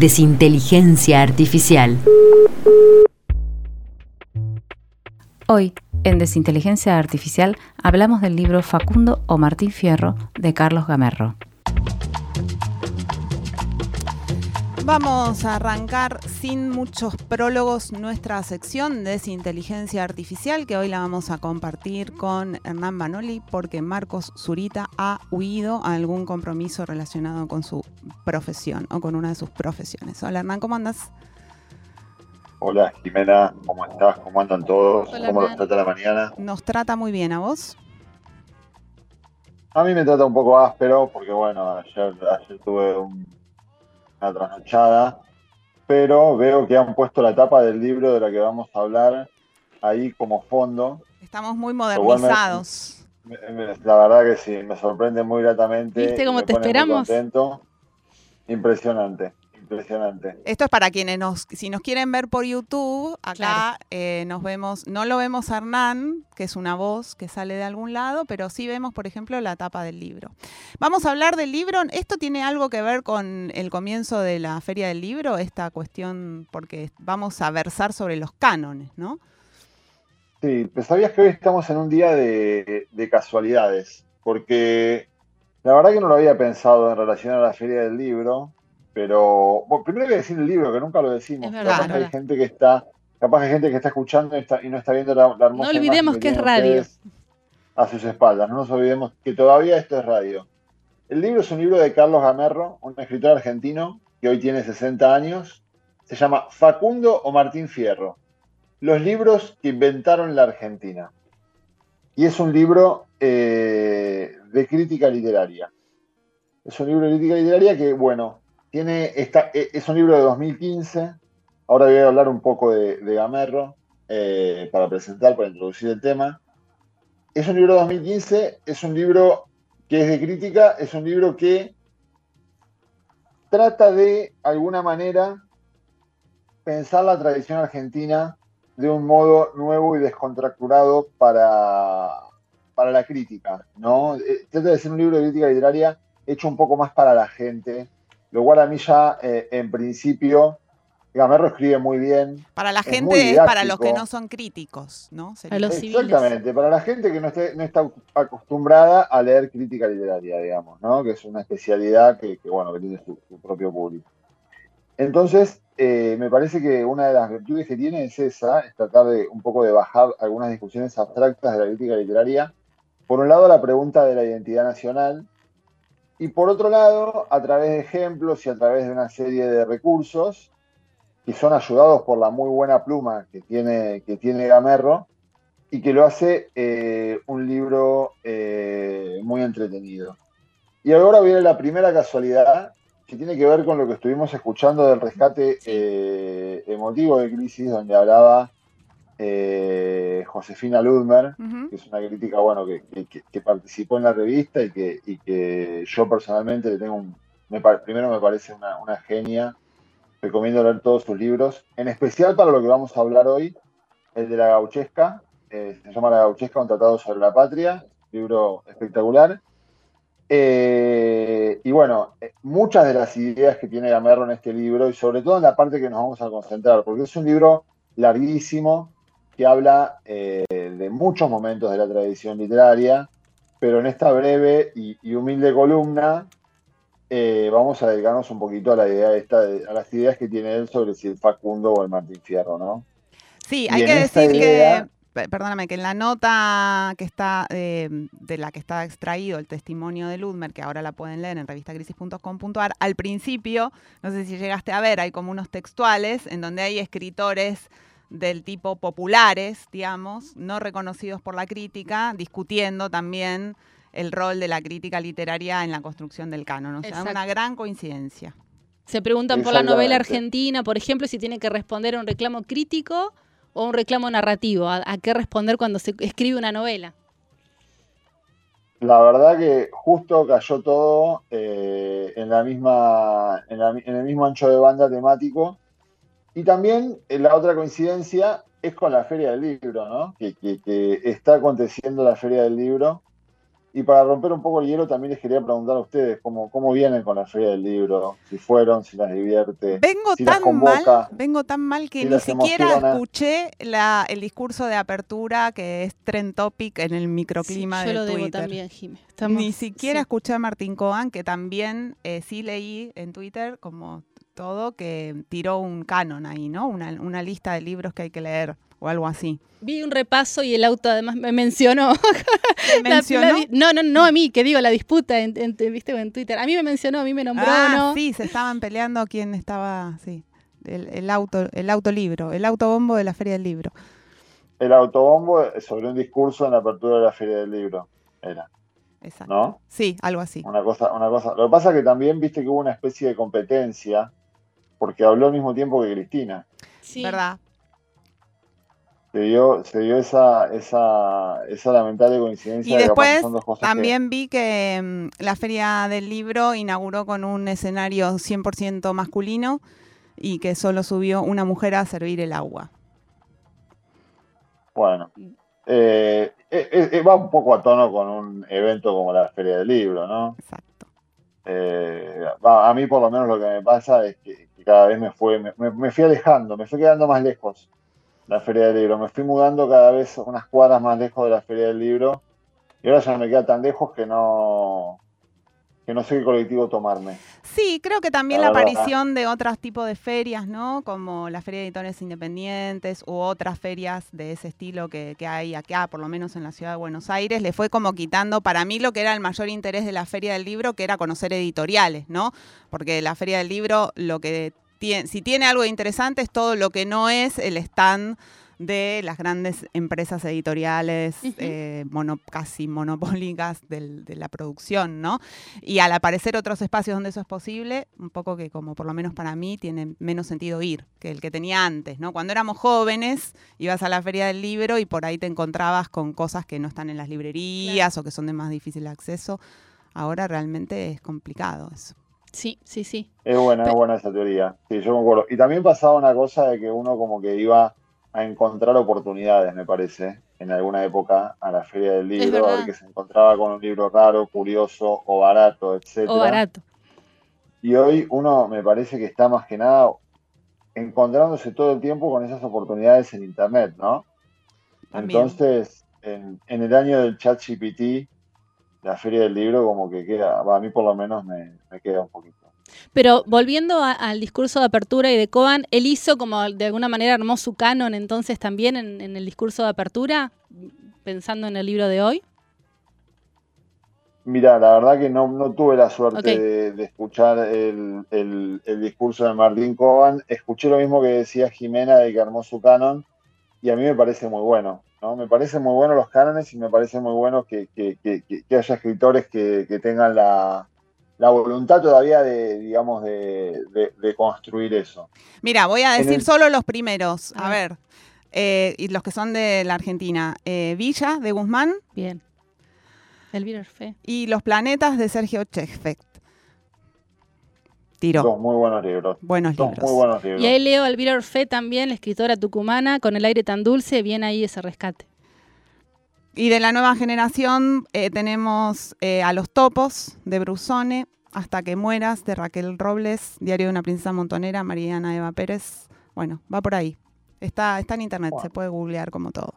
Desinteligencia Artificial. Hoy, en Desinteligencia Artificial, hablamos del libro Facundo o Martín Fierro de Carlos Gamerro. Vamos a arrancar sin muchos prólogos nuestra sección de Desinteligencia Artificial, que hoy la vamos a compartir con Hernán Manoli, porque Marcos Zurita ha huido a algún compromiso relacionado con su profesión o con una de sus profesiones. Hola Hernán, ¿cómo andas? Hola Jimena, ¿cómo estás? ¿Cómo andan todos? ¿Cómo los trata la mañana? Nos trata muy bien, ¿a vos? A mí me trata un poco áspero porque bueno, ayer, tuve una trasnochada, pero veo que han puesto la tapa del libro de la que vamos a hablar ahí como fondo. Estamos muy modernizados. la verdad que sí, me sorprende muy gratamente. ¿Viste cómo te esperamos? Contento. Impresionante impresionante. Esto es para quienes nos, si nos quieren ver por YouTube, acá eh, nos vemos, no lo vemos a Hernán, que es una voz que sale de algún lado, pero sí vemos, por ejemplo, la tapa del libro. Vamos a hablar del libro. ¿Esto tiene algo que ver con el comienzo de la Feria del Libro? Esta cuestión, porque vamos a versar sobre los cánones, ¿no? Sí, pues sabías que hoy estamos en un día de, de casualidades, porque la verdad que no lo había pensado en relación a la Feria del Libro, pero bueno, primero hay que decir el libro, que nunca lo decimos. capaz hay gente que está, capaz hay gente que está escuchando y, está, y no está viendo la, hermosa. No olvidemos que, es radio. A sus espaldas, no nos olvidemos que todavía esto es radio. El libro es un libro de Carlos Gamerro, un escritor argentino que hoy tiene 60 años. Se llama Facundo o Martín Fierro. Los libros que inventaron la Argentina. Y es un libro eh, de crítica literaria. Es un libro de crítica literaria que, bueno, tiene esta, e, es un libro de 2015. Ahora voy a hablar un poco de, Gamerro eh, para presentar, para introducir el tema. Es un libro de 2015, es un libro que es de crítica, es un libro que trata de alguna manera pensar la tradición argentina de un modo nuevo y descontracturado para, para la crítica, ¿no? Eh, trata de ser un libro de crítica literaria hecho un poco más para la gente, lo cual a mí ya, eh, en principio, Gamerro escribe muy bien. Para la gente es para los que no son críticos, ¿no? Exactamente, para la gente que no, esté, no está acostumbrada a leer crítica literaria, digamos, ¿no? Que es una especialidad que, bueno, que tiene su, propio público. Entonces, eh, me parece que una de las virtudes que tiene es esa, es tratar de un poco de bajar algunas discusiones abstractas de la crítica literaria. Por un lado, la pregunta de la identidad nacional, y por otro lado, a través de ejemplos y a través de una serie de recursos que son ayudados por la muy buena pluma que tiene, que tiene Gamerro y que lo hace eh, un libro eh, muy entretenido. Y ahora viene la primera casualidad que tiene que ver con lo que estuvimos escuchando del rescate eh, emotivo de Crisis, donde hablaba eh, Josefina Ludmer, que es una crítica bueno, que, participó en la revista y que, que yo personalmente le tengo un. primero me parece una, genia. Recomiendo leer todos sus libros, en especial para lo que vamos a hablar hoy, el de la gauchesca. Eh, se llama La gauchesca, un tratado sobre la patria, libro espectacular. Eh, y bueno, muchas de las ideas que tiene Gamerro en este libro, y sobre todo en la parte que nos vamos a concentrar, porque es un libro larguísimo, que habla eh, de muchos momentos de la tradición literaria, pero en esta breve y, humilde columna eh, vamos a dedicarnos un poquito a la idea esta, a las ideas que tiene él sobre si el Facundo o el Martín Fierro, ¿no? Sí, hay que decir que perdóname, que en la nota que está eh, de la que está extraído el testimonio de Ludmer, que ahora la pueden leer en revistacrisis.com.ar, al principio, no sé si llegaste a ver, hay como unos textuales en donde hay escritores del tipo populares, digamos, no reconocidos por la crítica, discutiendo también el rol de la crítica literaria en la construcción del canon. O sea, Exacto. una gran coincidencia. Se preguntan por la novela argentina, por ejemplo, si tiene que responder a un reclamo crítico o un reclamo narrativo. ¿A, a qué responder cuando se escribe una novela? La verdad que justo cayó todo eh, en la misma, en, la mi- en el mismo ancho de banda temático. Y también eh, la otra coincidencia es con la Feria del Libro, ¿no? Que, que- que está aconteciendo la Feria del Libro. Y para romper un poco el hielo, también les quería preguntar a ustedes cómo, cómo vienen con la Feria del Libro, si fueron, si las divierte, Vengo si las tan mal, convoca. vengo tan mal que si ni las siquiera emociona. escuché la- el discurso de apertura que es trend topic en el microclima Sí, yo de lo debo Twitter. también, Jimé. Estamos- Ni siquiera sí. escuché a Martín Coan, que también eh, sí leí en Twitter, como todo, que tiró un canon ahí, ¿no? Una, una lista de libros que hay que leer o algo así. Vi un repaso y el auto además me mencionó. ¿Me mencionó? la no, no, no a mí, que digo, la disputa en, en- viste, en Twitter. A mí me mencionó, a mí me nombró, ah, ¿no? sí, se estaban peleando quién estaba, sí. El, el auto, el autolibro, el autobombo de la Feria del Libro. El autobombo sobre un discurso en la apertura de la Feria del Libro. Era, Exacto. ¿no? Sí, algo así. Una cosa, una cosa. Lo que pasa es que también viste que hubo una especie de competencia, porque habló al mismo tiempo que Cristina. Sí. ¿Verdad? Se dio, se dio esa, esa, esa lamentable coincidencia Y de después son dos cosas que- también vi que mm, la Feria del Libro inauguró con un escenario 100% masculino y que solo subió una mujer a servir el agua. Bueno, eh, eh, eh, va un poco a tono con un evento como la Feria del Libro, ¿no? Exacto. Eh, a mí por lo menos lo que me pasa es que, cada vez me fue, me, me- fui alejando, me fui quedando más lejos la Feria del Libro, me fui mudando cada vez unas cuadras más lejos de la Feria del Libro y ahora ya me queda tan lejos que no que no sé qué colectivo tomarme. Sí, creo que también La la, verdad. aparición de otros tipos de ferias, ¿no? Como la Feria de Editores Independientes u otras ferias de ese estilo que, que hay acá, por lo menos en la ciudad de Buenos Aires, le fue como quitando para mí lo que era el mayor interés de la Feria del Libro, que era conocer editoriales, ¿no? Porque la Feria del Libro, lo que tiene, si tiene algo interesante es todo lo que no es el stand de las grandes empresas editoriales eh, mono- casi monopólicas del- de la producción, ¿no? Y al aparecer otros espacios donde eso es posible, un poco que como por lo menos para mí tiene menos sentido ir que el que tenía antes, ¿no? Cuando éramos jóvenes, ibas a la feria del libro y por ahí te encontrabas con cosas que no están en las librerías o que son de más difícil acceso. Ahora realmente es complicado eso. Sí, sí, sí. Es buena, es buena esa teoría. Sí, yo concuerdo. Y también pasaba una cosa de que uno como que iba a encontrar oportunidades, me parece, en alguna época a la feria del libro, a ver que se encontraba con un libro raro, curioso o barato, etcétera. O barato. Y hoy uno me parece que está más que nada encontrándose todo el tiempo con esas oportunidades en internet, ¿no? También. Entonces, en, en el año del chat GPT, la feria del libro como que queda, a mí por lo menos me, me queda un poquito. Pero volviendo a- al discurso de apertura y de Coban, él hizo como de alguna manera armó su canon entonces también en, en el discurso de apertura, pensando en el libro de hoy. Mira, la verdad que no, no tuve la suerte de, de escuchar el, el- el discurso de Martín Coban. Escuché lo mismo que decía Jimena de que armó su canon y a mí me parece muy bueno. ¿no? Me parece muy bueno los cánones y me parece muy bueno que, que- que- que- que haya escritores que tengan la, la voluntad todavía de, digamos, de, de- de construir eso. Mira, voy a decir el- solo los primeros. A A ver. eh, y los que son de la Argentina. Eh, Villa, de Guzmán, Bien. Elvira Orfe. y Los Planetas, de Sergio Chefect. Tiro. Son muy buenos libros. Buenos libros. muy buenos libros. Y ahí leo a Elvira Orfe también, la escritora tucumana, con el aire tan dulce, bien ahí ese rescate. Y de la nueva generación eh, tenemos eh, A los Topos, de Brusone, Hasta que mueras, de Raquel Robles, Diario de una princesa montonera, Mariana Eva Pérez. Bueno, va por ahí. Está, está en internet, Bueno. se puede googlear como todo.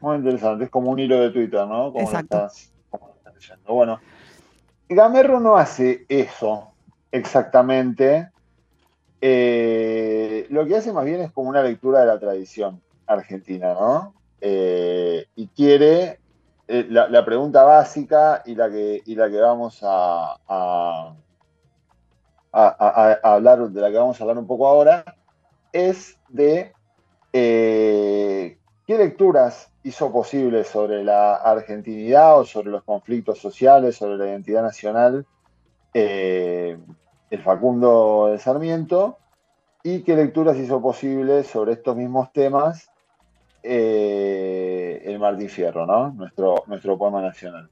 Muy interesante, es como un hilo de Twitter, ¿no? Como lo Exacto. estás- como lo estás leyendo. Bueno, Gamerro no hace eso exactamente. Eh, lo que hace más bien es como una lectura de la tradición argentina, ¿no? Eh, y quiere eh, la, pregunta básica y la que, y la que vamos a, hablar, de la que vamos a hablar un poco ahora, es de eh, qué lecturas hizo posible sobre la argentinidad o sobre los conflictos sociales, sobre la identidad nacional, el Facundo de Sarmiento, y qué lecturas hizo posible sobre estos mismos temas eh, el Martín Fierro, ¿no? Nuestro, nuestro poema nacional.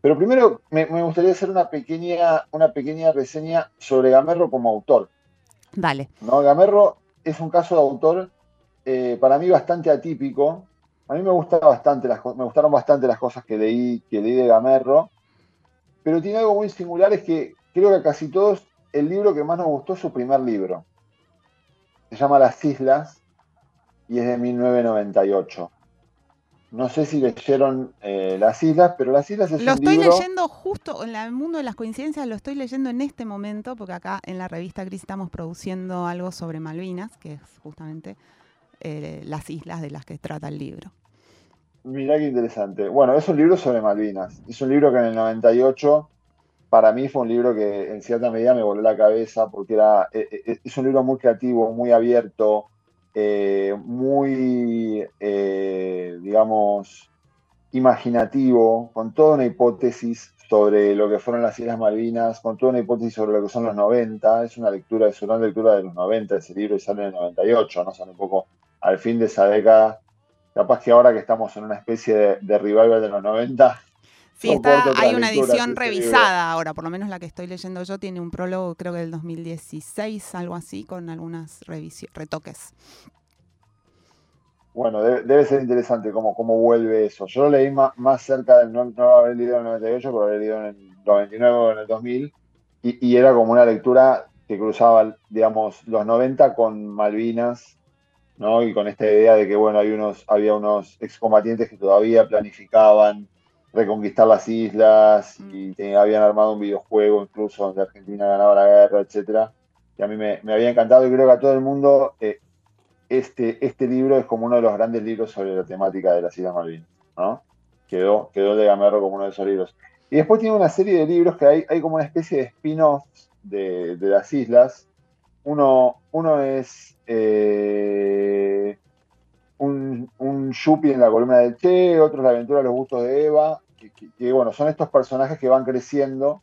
Pero primero me, gustaría hacer una pequeña, una pequeña reseña sobre Gamerro como autor. Dale. ¿no? Gamerro es un caso de autor eh, para mí bastante atípico. A mí me, bastante las, me gustaron bastante las cosas que leí, que leí de Gamerro, pero tiene algo muy singular, es que creo que a casi todos el libro que más nos gustó es su primer libro. Se llama Las Islas y es de 1998. No sé si leyeron eh, Las Islas, pero Las Islas es lo un libro... Lo estoy leyendo justo en el mundo de las coincidencias, lo estoy leyendo en este momento, porque acá en la revista Gris estamos produciendo algo sobre Malvinas, que es justamente eh, las islas de las que trata el libro. Mirá qué interesante. Bueno, es un libro sobre Malvinas. Es un libro que en el 98 para mí fue un libro que en cierta medida me voló la cabeza porque era, eh, es un libro muy creativo, muy abierto, eh, muy, eh, digamos, imaginativo, con toda una hipótesis sobre lo que fueron las Islas Malvinas, con toda una hipótesis sobre lo que son los 90. Es una lectura, es una lectura de los 90, ese libro sale en el 98, ¿no? Sale un poco al fin de esa década. Capaz que ahora que estamos en una especie de, de revival de los 90, Sí, está, hay una edición revisada ahora, por lo menos la que estoy leyendo yo tiene un prólogo, creo que del 2016, algo así, con algunas retoques. Bueno, debe, ser interesante cómo, cómo vuelve eso. Yo lo leí más, más cerca del, no, lo haber leído en el 98, pero lo había leído en el 99 o en el 2000, y, y era como una lectura que cruzaba, digamos, los 90 con Malvinas, ¿no? Y con esta idea de que, bueno, hay unos, había unos excombatientes que todavía planificaban reconquistar las islas y mm. habían armado un videojuego incluso donde Argentina ganaba la guerra, etcétera. Y a mí me, había encantado y creo que a todo el mundo eh, este, este libro es como uno de los grandes libros sobre la temática de las Islas Malvinas, ¿no? Quedó, quedó de Gamerro como uno de esos libros. Y después tiene una serie de libros que hay, hay como una especie de spin-offs de, las islas. Uno, uno es eh, un, un Yuppie en la columna del Che, otro es La aventura de los gustos de Eva, que, bueno, son estos personajes que van creciendo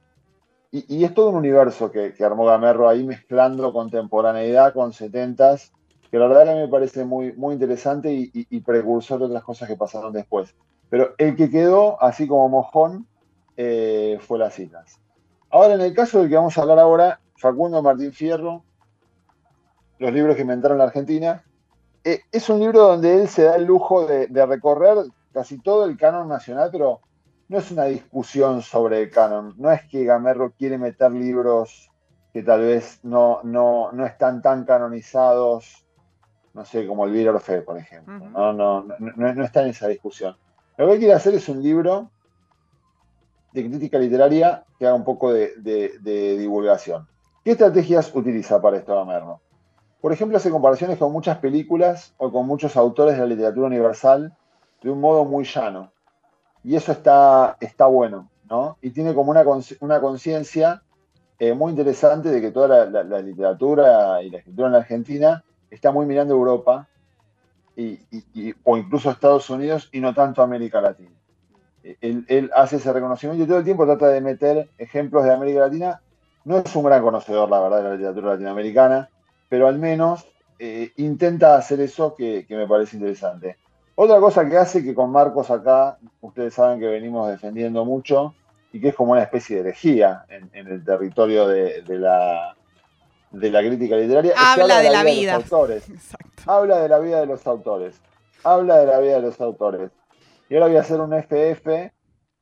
y, es todo un universo que, armó Gamerro ahí mezclando contemporaneidad con setentas, que la verdad a mí me parece muy, muy interesante y, precursor de otras cosas que pasaron después. Pero el que quedó, así como mojón, eh, fue Las Islas. Ahora, en el caso del que vamos a hablar ahora, Facundo Martín Fierro, los libros que inventaron la Argentina, eh, es un libro donde él se da el lujo de recorrer casi todo el canon nacional, pero no es una discusión sobre el canon, no es que Gamerro quiere meter libros que tal vez no, no, no están tan canonizados, no sé, como el Vir Fe, por ejemplo. no, no, no, está en esa discusión. Lo que quiere hacer es un libro de crítica literaria que haga un poco de, de divulgación. ¿Qué estrategias utiliza para esto Gamerro? Por ejemplo, hace comparaciones con muchas películas o con muchos autores de la literatura universal de un modo muy llano y eso está, está bueno, ¿no? Y tiene como una, una conciencia eh, muy interesante de que toda la, literatura y la escritura en la Argentina está muy mirando Europa y, o incluso Estados Unidos y no tanto América Latina. Él, hace ese reconocimiento y todo el tiempo trata de meter ejemplos de América Latina. No es un gran conocedor, la verdad, de la literatura latinoamericana, pero al menos eh, intenta hacer eso que me parece interesante. Otra cosa que hace que con Marcos acá, ustedes saben que venimos defendiendo mucho y que es como una especie de herejía en, el territorio de, la, de la crítica literaria. Habla, de, la, vida. De los autores. Habla de la vida de los autores. Habla de la vida de los autores. Y ahora voy a hacer un FF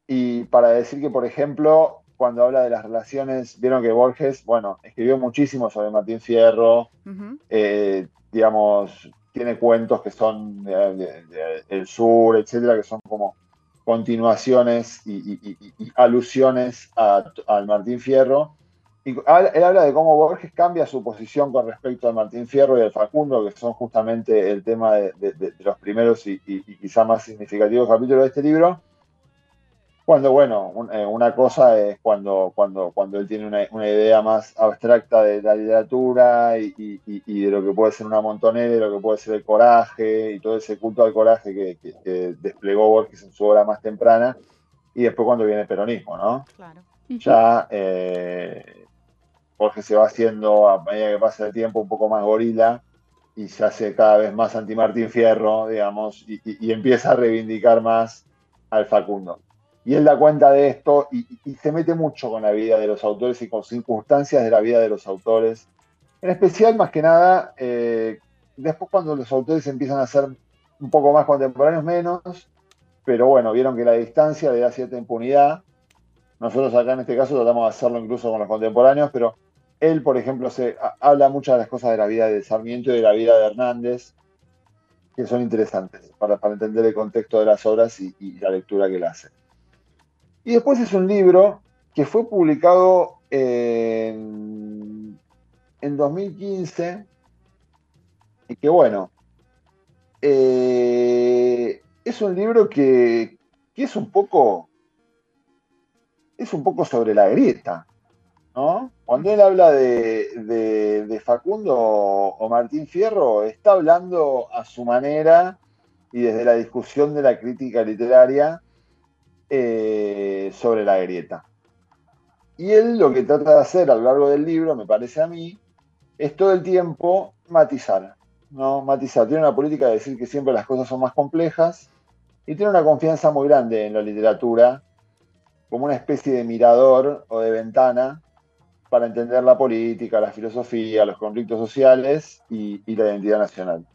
y para decir que, por ejemplo, cuando habla de las relaciones, vieron que Borges, bueno, escribió muchísimo sobre Martín Fierro, eh, digamos, tiene cuentos que son del sur, etcétera, que son como continuaciones y, alusiones al Martín Fierro. Y él habla de cómo Borges cambia su posición con respecto al Martín Fierro y al Facundo, que son justamente el tema de, los primeros y, quizá más significativos capítulos de este libro, Cuando, bueno, eh, una cosa es cuando, cuando, cuando él tiene una, idea más abstracta de la literatura y, de lo que puede ser una montonera, de lo que puede ser el coraje y todo ese culto al coraje que, desplegó Borges en su obra más temprana, y después cuando viene el peronismo, ¿no? Claro. Ya eh, Borges se va haciendo, a medida que pasa el tiempo, un poco más gorila y se hace cada vez más anti-Martín Fierro, digamos, y empieza a reivindicar más al Facundo y él da cuenta de esto y, se mete mucho con la vida de los autores y con circunstancias de la vida de los autores. En especial, más que nada, eh, después cuando los autores empiezan a ser un poco más contemporáneos, menos, pero bueno, vieron que la distancia le da cierta impunidad. Nosotros acá en este caso tratamos de hacerlo incluso con los contemporáneos, pero él, por ejemplo, se habla muchas de las cosas de la vida de Sarmiento y de la vida de Hernández, que son interesantes para, entender el contexto de las obras y, y la lectura que él hace. Y después es un libro que fue publicado en, 2015 y que bueno, eh, es un libro que, es un poco es un poco sobre la grieta, ¿no? Cuando él habla de, de, Facundo o Martín Fierro, está hablando a su manera y desde la discusión de la crítica literaria eh, sobre la grieta. Y él lo que trata de hacer a lo largo del libro, me parece a mí, es todo el tiempo matizar. ¿no? Matizar. Tiene una política de decir que siempre las cosas son más complejas y tiene una confianza muy grande en la literatura como una especie de mirador o de ventana para entender la política, la filosofía, los conflictos sociales y, y la identidad nacional.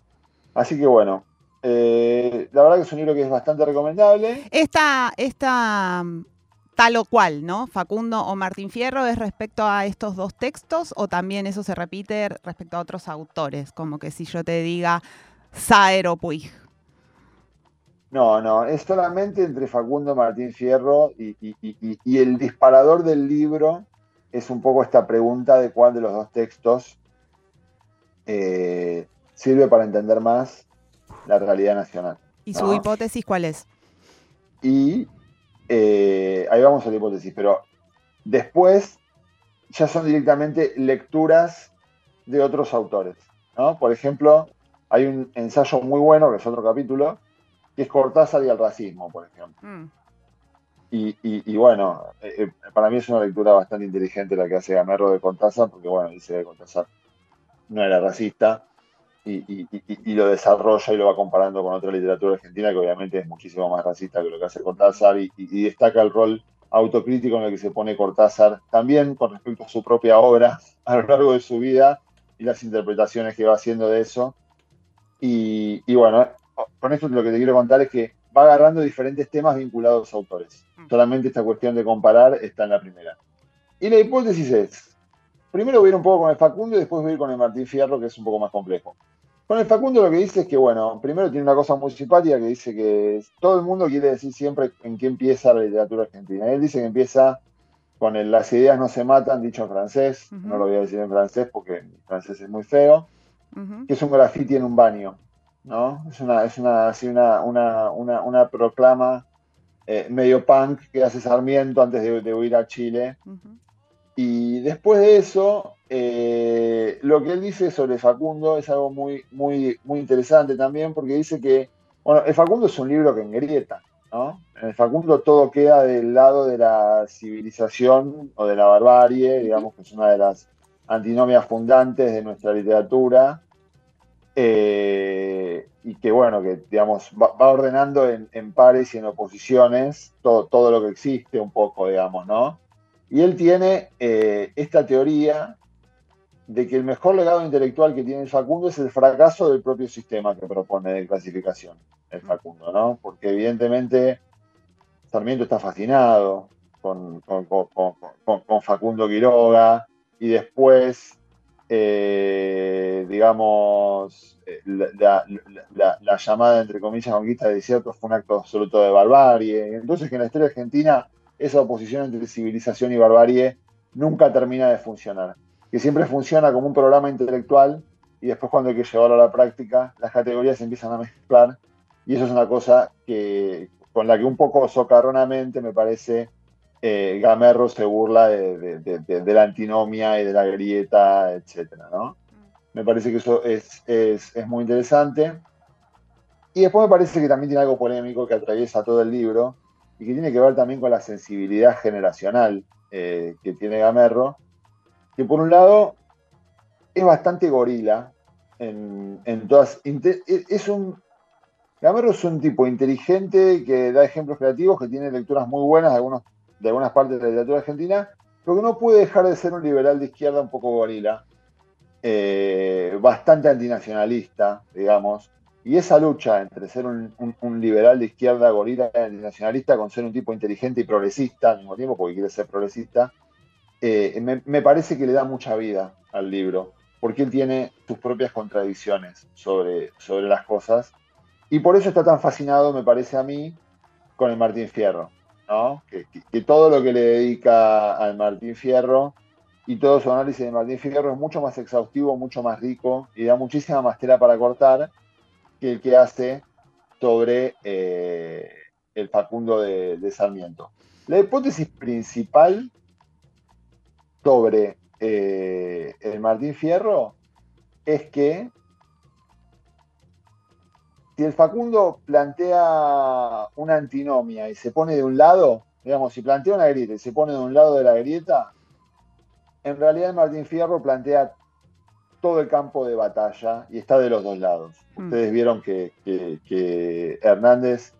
Así que bueno, eh, la verdad que es un libro que es bastante recomendable. Esta, esta mm, tal o cual, ¿no? Facundo o Martín Fierro es respecto a estos dos textos o también eso se repite respecto a otros autores, como que si yo te diga Saer o Puig. No, no, es solamente entre Facundo Martín Fierro y, el disparador del libro es un poco esta pregunta de cuál de los dos textos eh, sirve para entender más la realidad nacional. ¿Y su hipótesis cuál es? Y eh, ahí vamos a la hipótesis, pero después ya son directamente lecturas de otros autores. ¿no? Por ejemplo, hay un ensayo muy bueno, que es otro capítulo, que es Cortázar y el racismo, por ejemplo. Mm. Y, bueno, eh, eh, para mí es una lectura bastante inteligente la que hace Gamerro de Cortázar, porque bueno, dice que Cortázar no era racista, y, lo desarrolla y lo va comparando con otra literatura argentina que obviamente es muchísimo más racista que lo que hace Cortázar y, destaca el rol autocrítico en el que se pone Cortázar también con respecto a su propia obra a lo largo de su vida y las interpretaciones que va haciendo de eso. Y, bueno, con esto lo que te quiero contar es que va agarrando diferentes temas vinculados a autores. Mm. Solamente esta cuestión de comparar está en la primera. Y la hipótesis es, primero voy a ir un poco con el Facundo y después voy a ir con el Martín Fierro, que es un poco más complejo. Con el Facundo lo que dice es que, bueno, primero tiene una cosa muy simpática que dice que todo el mundo quiere decir siempre en qué empieza la literatura argentina. Él dice que empieza con el las ideas no se matan, dicho en francés, no lo voy a decir en francés porque el francés es muy feo, que es un graffiti en un baño, ¿no? Es una, es una, así una, una, una, proclama eh, medio punk que hace Sarmiento antes de, huir a Chile. Y después de eso, eh, lo que él dice sobre Facundo es algo muy, muy, muy interesante también, porque dice que, bueno, el Facundo es un libro que engrieta, ¿no? En el Facundo todo queda del lado de la civilización o de la barbarie, digamos que es una de las antinomias fundantes de nuestra literatura, eh, y que, bueno, que, digamos, va, ordenando en, en, pares y en oposiciones todo, todo lo que existe un poco, digamos, ¿no? Y él tiene eh, esta teoría de que el mejor legado intelectual que tiene el Facundo es el fracaso del propio sistema que propone de clasificación el Facundo, ¿no? Porque evidentemente Sarmiento está fascinado con, Facundo Quiroga y después, eh, digamos, eh, la, la, llamada, entre comillas, conquista de desiertos fue un acto absoluto de barbarie. Entonces que en la historia argentina esa oposición entre civilización y barbarie nunca termina de funcionar. Que siempre funciona como un programa intelectual y después cuando hay que llevarlo a la práctica, las categorías se empiezan a mezclar y eso es una cosa que con la que un poco socarronamente me parece eh, Gamerro se burla de, la antinomia y de la grieta, etcétera, ¿no? Me parece que eso es, muy interesante. Y después me parece que también tiene algo polémico que atraviesa todo el libro y que tiene que ver también con la sensibilidad generacional eh, que tiene Gamerro, que por un lado es bastante gorila en, en todas... Es un, Gamerro es un tipo inteligente que da ejemplos creativos, que tiene lecturas muy buenas de, algunos, de algunas partes de la literatura argentina, pero que no puede dejar de ser un liberal de izquierda un poco gorila, eh, bastante antinacionalista, digamos. Y esa lucha entre ser un, liberal de izquierda, gorila, antinacionalista, con ser un tipo inteligente y progresista al mismo tiempo, porque quiere ser progresista, eh, me, parece que le da mucha vida al libro, porque él tiene sus propias contradicciones sobre, sobre las cosas y por eso está tan fascinado, me parece a mí, con el Martín Fierro, ¿no? Que, todo lo que le dedica al Martín Fierro y todo su análisis de Martín Fierro es mucho más exhaustivo, mucho más rico y da muchísima más tela para cortar que el que hace sobre eh, el Facundo de, Sarmiento. La hipótesis principal sobre eh, el Martín Fierro es que si el Facundo plantea una antinomia y se pone de un lado, digamos, si plantea una grieta y se pone de un lado de la grieta, en realidad Martín Fierro plantea todo el campo de batalla y está de los dos lados. Hmm. Ustedes vieron que, Hernández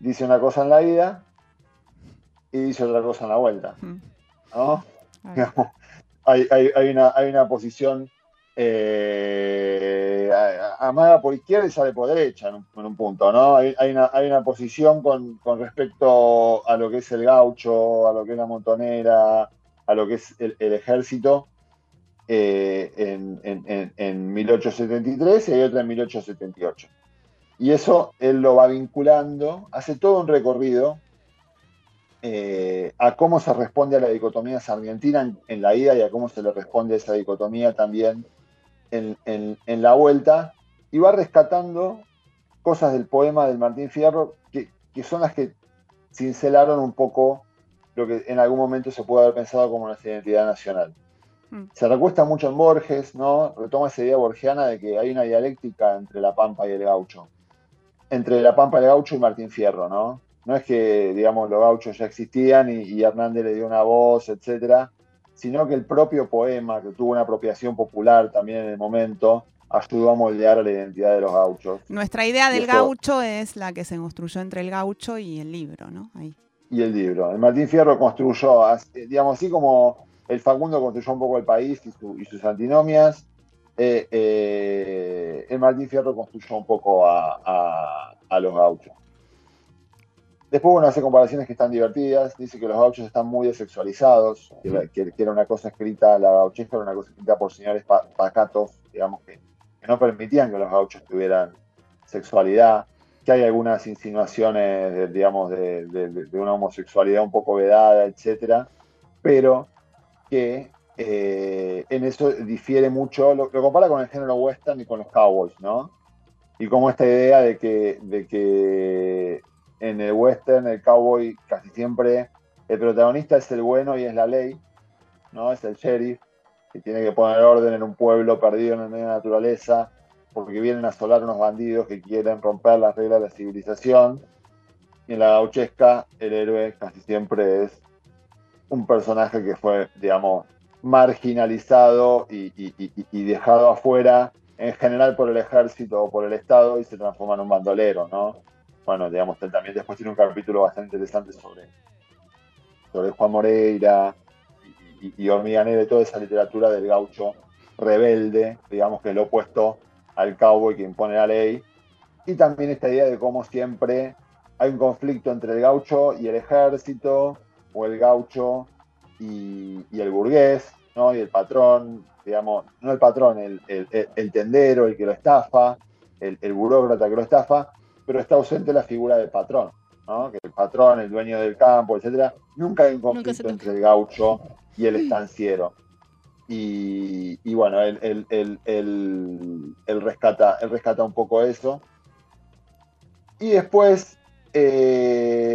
dice una cosa en la ida y dice otra cosa en la vuelta. Hmm. ¿no? hay, una, hay una posición eh, amaga por izquierda y sale por derecha en un, punto, ¿no? Hay, una, posición con, respecto a lo que es el gaucho, a lo que es la montonera, a lo que es el, ejército eh, en, 1873 y hay otra en 1878. Y eso él lo va vinculando, hace todo un recorrido eh, a cómo se responde a la dicotomía sargentina en, la ida y a cómo se le responde a esa dicotomía también en, la vuelta y va rescatando cosas del poema del Martín Fierro que, son las que cincelaron un poco lo que en algún momento se puede haber pensado como una identidad nacional. Mm. Se recuesta mucho en Borges, ¿no? Retoma esa idea borgiana de que hay una dialéctica entre la Pampa y el gaucho. Entre la Pampa, el gaucho y Martín Fierro, ¿no? No es que, digamos, los gauchos ya existían y, y Hernández le dio una voz, etcétera, sino que el propio poema, que tuvo una apropiación popular también en el momento, ayudó a moldear la identidad de los gauchos. Nuestra idea del gaucho es la que se construyó entre el gaucho y el libro, ¿no? Ahí. Y el libro. El Martín Fierro construyó, digamos así como el Facundo construyó un poco el país y, sus antinomias, eh, eh, el Martín Fierro construyó un poco a los gauchos. Después, bueno, hace comparaciones que están divertidas. Dice que los gauchos están muy desexualizados, que, era una cosa escrita, la gauchesca era una cosa escrita por señores pacatos, digamos, que, no permitían que los gauchos tuvieran sexualidad, que hay algunas insinuaciones, digamos, de, una homosexualidad un poco vedada, etcétera, pero que eh, en eso difiere mucho, lo, lo, compara con el género western y con los cowboys, ¿no? Y como esta idea de que, de que en el western, el cowboy casi siempre, el protagonista es el bueno y es la ley, ¿no? Es el sheriff, que tiene que poner orden en un pueblo perdido en la naturaleza, porque vienen a asolar unos bandidos que quieren romper las reglas de la civilización. Y en la gauchesca, el héroe casi siempre es un personaje que fue, digamos, marginalizado y, dejado afuera, en general por el ejército o por el Estado, y se transforma en un bandolero, ¿no? bueno, digamos, también después tiene un capítulo bastante interesante sobre, Juan Moreira y, y, Hormiga y toda esa literatura del gaucho rebelde, digamos que es lo opuesto al cowboy que impone la ley. Y también esta idea de cómo siempre hay un conflicto entre el gaucho y el ejército, o el gaucho y, el burgués, ¿no? Y el patrón, digamos, no el patrón, el, el, tendero, el que lo estafa, el, el burócrata que lo estafa, pero está ausente la figura del patrón, ¿no? que el patrón, el dueño del campo, etcétera, nunca hay un conflicto entre el gaucho y el estanciero. Y, bueno, él, rescata, él rescata un poco eso. Y después eh,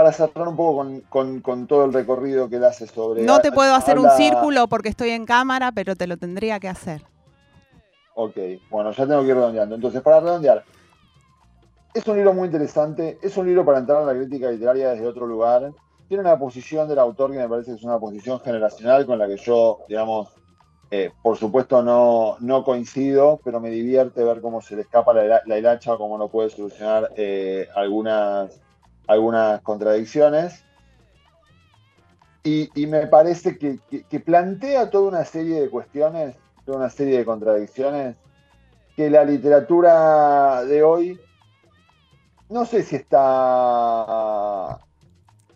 para cerrar un poco con, todo el recorrido que él hace sobre... No te puedo hacer un círculo porque estoy en cámara, pero te lo tendría que hacer. Ok, bueno, ya tengo que ir redondeando. Entonces, para redondear, es un libro muy interesante, es un libro para entrar en la crítica literaria desde otro lugar. Tiene una posición del autor que me parece que es una posición generacional con la que yo, digamos, eh, por supuesto no, no, coincido, pero me divierte ver cómo se le escapa la, la hilacha, cómo no puede solucionar eh, algunas, algunas contradicciones. Y, me parece que, plantea toda una serie de cuestiones, toda una serie de contradicciones, que la literatura de hoy no sé si está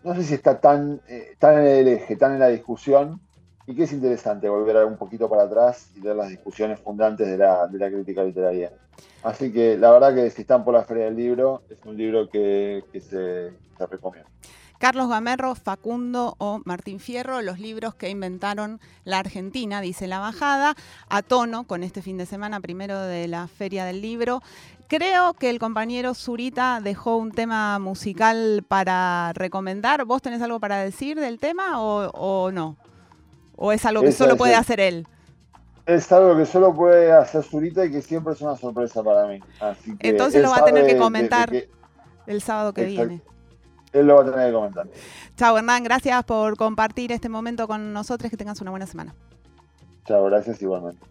no sé si está tan, eh, tan en el eje, tan en la discusión, y que es interesante volver un poquito para atrás y ver las discusiones fundantes de la, crítica literaria. Así que la verdad que si están por la Feria del Libro, es un libro que, se, se recomienda. Carlos Gamerro, Facundo o Martín Fierro, los libros que inventaron la Argentina, dice la bajada, a tono con este fin de semana primero de la Feria del Libro. Creo que el compañero Zurita dejó un tema musical para recomendar. ¿Vos tenés algo para decir del tema o no? ¿O es algo que solo puede hacer él? Es algo que solo puede hacer Zurita y que siempre es una sorpresa para mí. Entonces lo va a tener que comentar el sábado que viene. Él lo va a tener que comentar. Chao, Hernán. Gracias por compartir este momento con nosotros. Que tengas una buena semana. Chao, gracias igualmente.